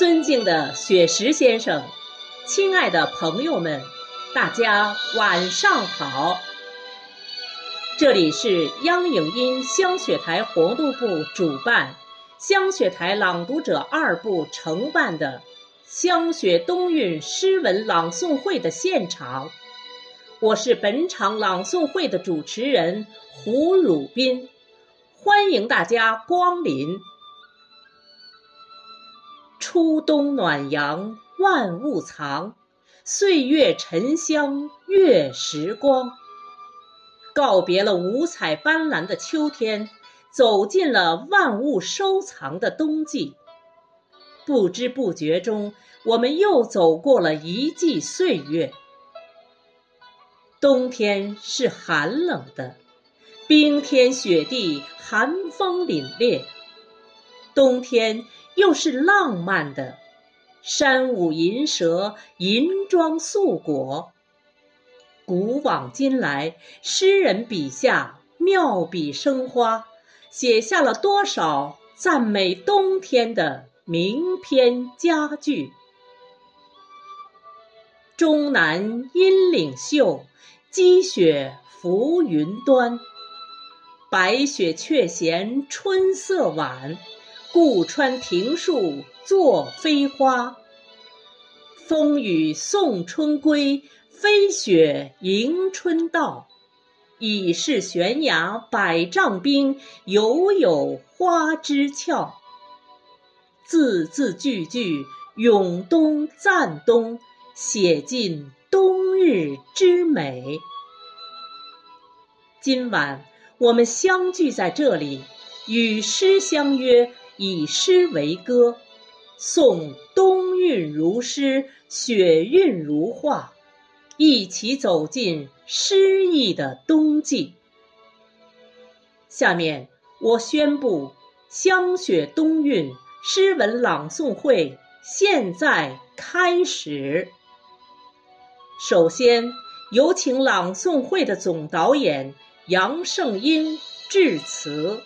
尊敬的雪石先生，亲爱的朋友们，大家晚上好。这里是央影音香雪台活动部主办、香雪台朗读者二部承办的香雪冬韵诗文朗诵会的现场。我是本场朗诵会的主持人胡汝斌，欢迎大家光临。初冬暖阳万物藏，岁月沉香月时光。告别了五彩斑斓的秋天，走进了万物收藏的冬季。不知不觉中，我们又走过了一季岁月。冬天是寒冷的，冰天雪地，寒风凛冽；冬天又是浪漫的，山舞银蛇，银装素裹。古往今来，诗人笔下妙笔生花，写下了多少赞美冬天的名篇佳句。终南阴岭秀。积雪浮云端，白雪却嫌春色晚。故穿庭树作飞花，风雨送春归，飞雪迎春到。已是悬崖百丈冰，犹有花枝俏。字字句句咏冬赞冬，写尽。冬日之美。今晚我们相聚在这里，与诗相约，以诗为歌，颂冬韵如诗，雪韵如画，一起走进诗意的冬季。下面我宣布，香雪冬韵诗文朗诵会现在开始。首先，有请朗诵会的总导演杨胜英致辞。